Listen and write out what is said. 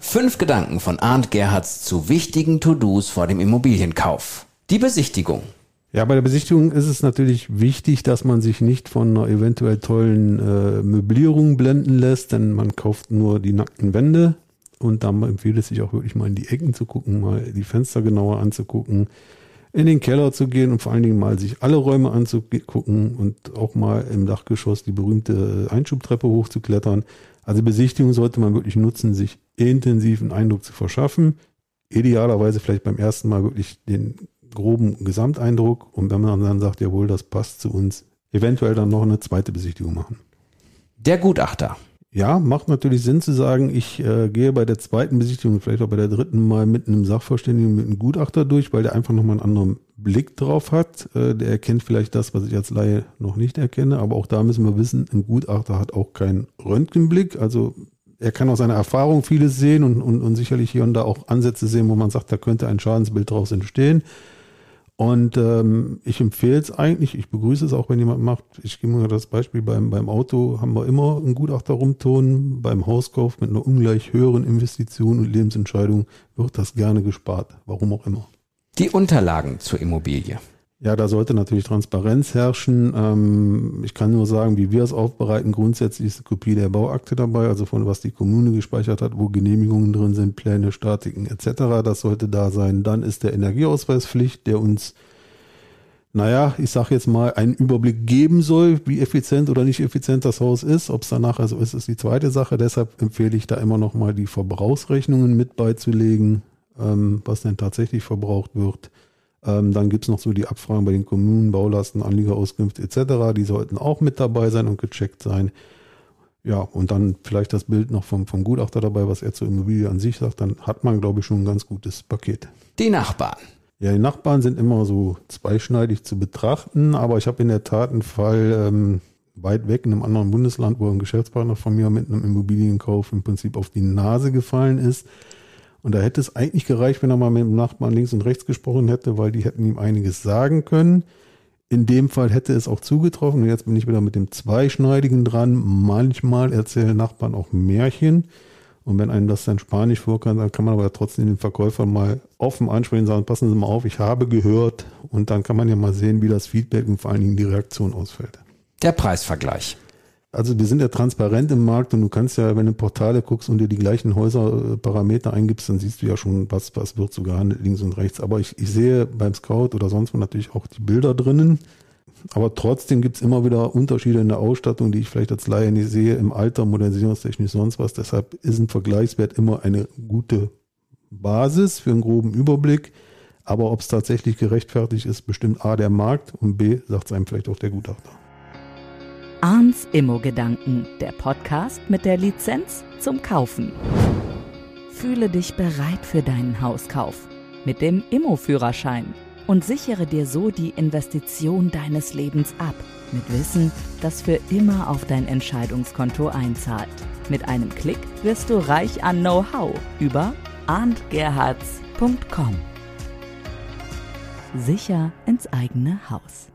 Fünf Gedanken von Arndt Gerhards zu wichtigen To-Dos vor dem Immobilienkauf. Die Besichtigung. Ja, bei der Besichtigung ist es natürlich wichtig, dass man sich nicht von einer eventuell tollen äh, Möblierung blenden lässt, denn man kauft nur die nackten Wände und dann empfiehlt es sich auch wirklich mal in die Ecken zu gucken, mal die Fenster genauer anzugucken, in den Keller zu gehen und vor allen Dingen mal sich alle Räume anzugucken und auch mal im Dachgeschoss die berühmte Einschubtreppe hochzuklettern. Also Besichtigung sollte man wirklich nutzen, sich intensiven Eindruck zu verschaffen. Idealerweise vielleicht beim ersten Mal wirklich den groben Gesamteindruck und wenn man dann sagt, jawohl, das passt zu uns, eventuell dann noch eine zweite Besichtigung machen. Der Gutachter. Ja, macht natürlich Sinn zu sagen, ich äh, gehe bei der zweiten Besichtigung, vielleicht auch bei der dritten Mal mit einem Sachverständigen, mit einem Gutachter durch, weil der einfach nochmal einen anderen Blick drauf hat. Äh, der erkennt vielleicht das, was ich als Laie noch nicht erkenne, aber auch da müssen wir wissen, ein Gutachter hat auch keinen Röntgenblick, also er kann aus seiner Erfahrung vieles sehen und, und, und sicherlich hier und da auch Ansätze sehen, wo man sagt, da könnte ein Schadensbild draus entstehen. Und ähm, ich empfehle es eigentlich, ich begrüße es auch, wenn jemand macht. Ich gebe mal das Beispiel, beim, beim Auto haben wir immer einen Gutachter rumtun. Beim Hauskauf mit einer ungleich höheren Investition und Lebensentscheidung wird das gerne gespart, warum auch immer. Die Unterlagen zur Immobilie. Ja, da sollte natürlich Transparenz herrschen. Ähm, ich kann nur sagen, wie wir es aufbereiten. Grundsätzlich ist eine Kopie der Bauakte dabei, also von was die Kommune gespeichert hat, wo Genehmigungen drin sind, Pläne, Statiken etc. Das sollte da sein. Dann ist der Energieausweispflicht, der uns, naja, ich sage jetzt mal, einen Überblick geben soll, wie effizient oder nicht effizient das Haus ist. Ob es danach also ist, ist die zweite Sache. Deshalb empfehle ich da immer noch mal die Verbrauchsrechnungen mit beizulegen, ähm, was denn tatsächlich verbraucht wird. Ähm, dann gibt es noch so die Abfragen bei den Kommunen, Baulasten, Anliegerauskünfte etc. Die sollten auch mit dabei sein und gecheckt sein. Ja, und dann vielleicht das Bild noch vom, vom Gutachter dabei, was er zur Immobilie an sich sagt, dann hat man, glaube ich, schon ein ganz gutes Paket. Die Nachbarn. Ja, die Nachbarn sind immer so zweischneidig zu betrachten, aber ich habe in der Tat einen Fall ähm, weit weg in einem anderen Bundesland, wo ein Geschäftspartner von mir mit einem Immobilienkauf im Prinzip auf die Nase gefallen ist. Und da hätte es eigentlich gereicht, wenn er mal mit dem Nachbarn links und rechts gesprochen hätte, weil die hätten ihm einiges sagen können. In dem Fall hätte es auch zugetroffen. Und jetzt bin ich wieder mit dem Zweischneidigen dran. Manchmal erzählen Nachbarn auch Märchen. Und wenn einem das dann Spanisch vorkommt, dann kann man aber trotzdem den Verkäufer mal offen ansprechen und sagen, passen Sie mal auf, ich habe gehört. Und dann kann man ja mal sehen, wie das Feedback und vor allen Dingen die Reaktion ausfällt. Der Preisvergleich. Also wir sind ja transparent im Markt und du kannst ja, wenn du Portale guckst und dir die gleichen Häuserparameter eingibst, dann siehst du ja schon, was, was wird so gehandelt links und rechts. Aber ich, ich sehe beim Scout oder sonst wo natürlich auch die Bilder drinnen. Aber trotzdem gibt's immer wieder Unterschiede in der Ausstattung, die ich vielleicht als Laie nicht sehe, im Alter, modernisierungstechnisch, sonst was. Deshalb ist ein Vergleichswert immer eine gute Basis für einen groben Überblick. Aber ob es tatsächlich gerechtfertigt ist, bestimmt A der Markt und B sagt es einem vielleicht auch der Gutachter. Arns Immo-Gedanken, der Podcast mit der Lizenz zum Kaufen. Fühle dich bereit für deinen Hauskauf mit dem Immo-Führerschein und sichere dir so die Investition deines Lebens ab. Mit Wissen, das für immer auf dein Entscheidungskonto einzahlt. Mit einem Klick wirst du reich an Know-how über arndgerhards.com. Sicher ins eigene Haus.